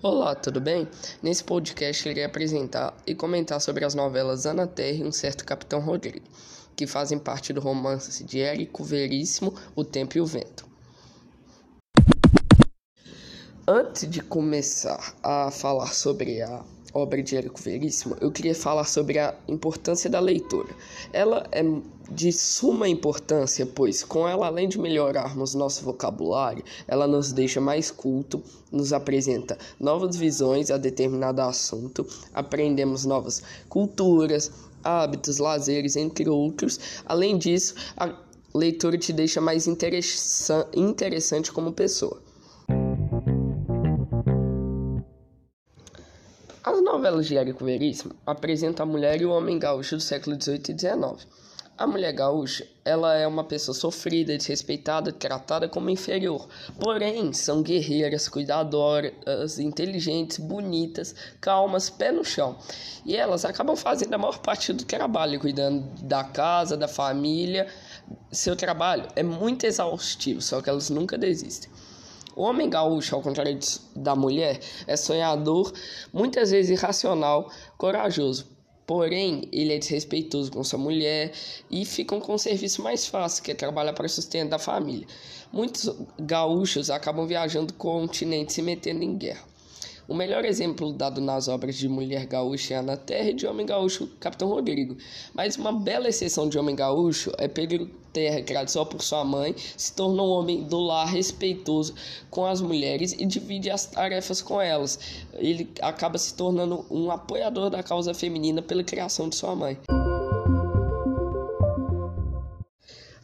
Olá, tudo bem? Nesse podcast irei apresentar e comentar sobre as novelas Ana Terra e Um Certo Capitão Rodrigo, que fazem parte do romance de Érico Veríssimo, O Tempo e o Vento. Antes de começar a falar sobre a obra de Érico Veríssimo, eu queria falar sobre a importância da leitura. Ela é de suma importância, pois com ela, além de melhorarmos nosso vocabulário, ela nos deixa mais culto, nos apresenta novas visões a determinado assunto, aprendemos novas culturas, hábitos, lazeres, entre outros. Além disso, a leitura te deixa mais interessante como pessoa. As novelas de Érico Veríssimo apresentam a mulher e o homem gaúcho do século XVIII e XIX. A mulher gaúcha, ela é uma pessoa sofrida, desrespeitada, tratada como inferior. Porém, são guerreiras, cuidadoras, inteligentes, bonitas, calmas, pé no chão. E elas acabam fazendo a maior parte do trabalho, cuidando da casa, da família. Seu trabalho é muito exaustivo, só que elas nunca desistem. O homem gaúcho, ao contrário da mulher, é sonhador, muitas vezes irracional, corajoso. Porém, ele é desrespeitoso com sua mulher e ficam com um serviço mais fácil, que é trabalhar para o sustento da família. Muitos gaúchos acabam viajando o continente se metendo em guerra. O melhor exemplo dado nas obras de Mulher Gaúcha é Ana Terra e de Homem Gaúcho Capitão Rodrigo. Mas uma bela exceção de Homem Gaúcho é Pedro Terra, criado só por sua mãe, se tornou um homem do lar respeitoso com as mulheres e divide as tarefas com elas. Ele acaba se tornando um apoiador da causa feminina pela criação de sua mãe.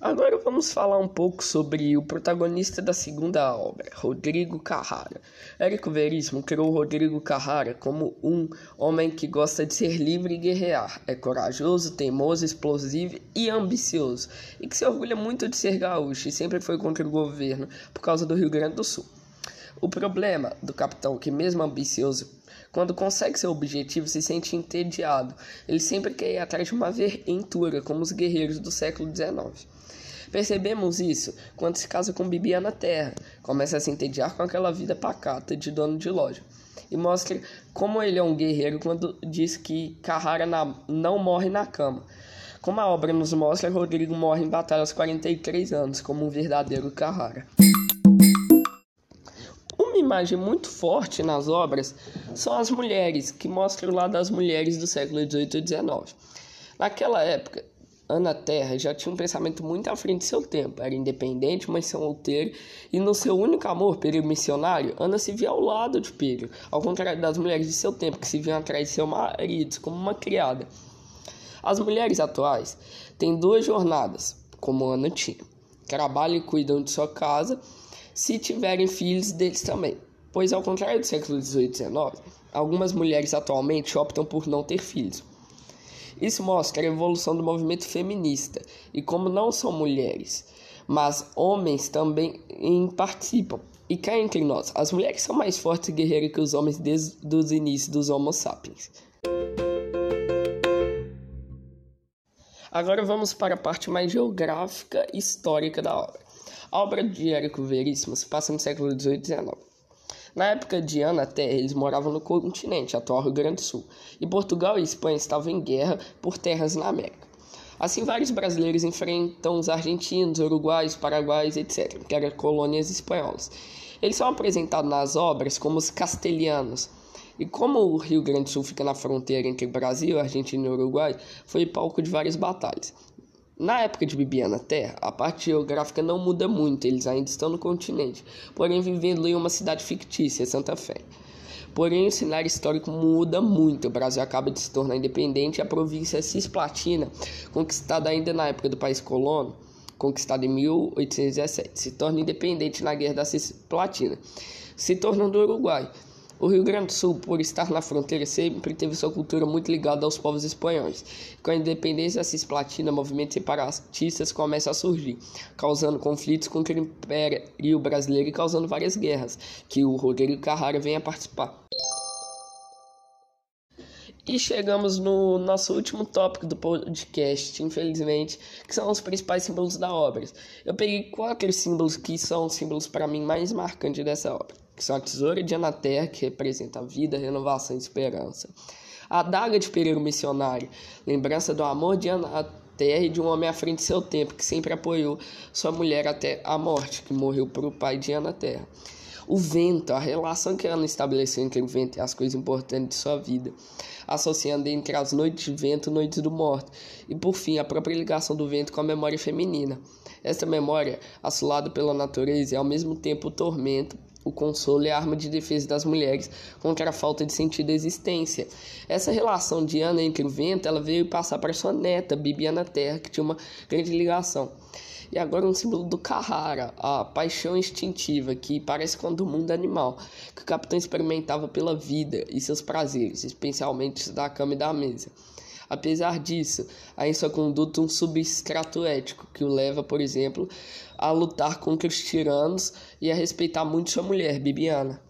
Agora vamos falar um pouco sobre o protagonista da segunda obra, Rodrigo Carrara. Érico Veríssimo criou Rodrigo Carrara como um homem que gosta de ser livre e guerrear. É corajoso, teimoso, explosivo e ambicioso, e que se orgulha muito de ser gaúcho e sempre foi contra o governo por causa do Rio Grande do Sul. O problema do capitão, que mesmo ambicioso, quando consegue seu objetivo, se sente entediado. Ele sempre quer ir atrás de uma aventura, como os guerreiros do século XIX. Percebemos isso quando se casa com Bibiana Terra, começa a se entediar com aquela vida pacata de dono de loja. E mostra como ele é um guerreiro quando diz que Carrara não morre na cama. Como a obra nos mostra, Rodrigo morre em batalha aos 43 anos, como um verdadeiro Carrara. Imagem muito forte nas obras são as mulheres, que mostram o lado das mulheres do século XVIII e XIX. Naquela época, Ana Terra já tinha um pensamento muito à frente de seu tempo. Era independente, mas solteira, e no seu único amor, Pedro missionário, Ana se via ao lado de Pedro, ao contrário das mulheres de seu tempo, que se viam atrás de seu marido, como uma criada. As mulheres atuais têm duas jornadas, como Ana tinha. Trabalham e cuidam de sua casa, se tiverem filhos deles também. Pois, ao contrário do século XVIII e XIX, algumas mulheres atualmente optam por não ter filhos isso mostra a evolução do movimento feminista e como não são mulheres, mas homens também participam. E cá entre nós, as mulheres são mais fortes e guerreiras que os homens desde os inícios dos Homo sapiens. Agora vamos para a parte mais geográfica e histórica da obra. A obra de Érico Veríssimo se passa no século XVIII e XIX. Na época de Ana Terra, eles moravam no continente, atual Rio Grande do Sul, e Portugal e Espanha estavam em guerra por terras na América. Assim, vários brasileiros enfrentam os argentinos, uruguaios, paraguaios, etc., que eram colônias espanholas. Eles são apresentados nas obras como os castelhanos. E como o Rio Grande do Sul fica na fronteira entre Brasil, Argentina e Uruguai, foi palco de várias batalhas. Na época de Bibiana Terra, a parte geográfica não muda muito, eles ainda estão no continente, porém vivendo em uma cidade fictícia, Santa Fé. Porém, o cenário histórico muda muito. O Brasil acaba de se tornar independente e a província Cisplatina, conquistada ainda na época do país colono, conquistada em 1817, se torna independente na Guerra da Cisplatina, se tornando Uruguai. O Rio Grande do Sul, por estar na fronteira, sempre teve sua cultura muito ligada aos povos espanhóis. Com a independência da cisplatina, movimentos separatistas começam a surgir, causando conflitos com o Império Brasileiro e causando várias guerras, que o Rodrigo Carrara vem a participar. E chegamos no nosso último tópico do podcast, infelizmente, que são os principais símbolos da obra. Eu peguei quatro símbolos que são os símbolos para mim mais marcantes dessa obra. Que são a tesoura de Anaterra, que representa a vida, renovação e esperança. A adaga de Pereiro Missionário, lembrança do amor de Anaterra e de um homem à frente de seu tempo, que sempre apoiou sua mulher até a morte, que morreu para o pai de Anaterra. O vento, a relação que Ana estabeleceu entre o vento e as coisas importantes de sua vida, associando entre as noites de vento e noites do morto, e por fim a própria ligação do vento com a memória feminina. Esta memória, assolada pela natureza, é ao mesmo tempo o tormento, o consolo e a arma de defesa das mulheres contra a falta de sentido da existência. Essa relação de Ana entre o vento, ela veio passar para sua neta, Bibiana Terra, que tinha uma grande ligação. E agora um símbolo do Carrara, a paixão instintiva que parece com do mundo animal, que o capitão experimentava pela vida e seus prazeres, especialmente da cama e da mesa. Apesar disso, há em sua conduta um substrato ético que o leva, por exemplo, a lutar contra os tiranos e a respeitar muito sua mulher, Bibiana.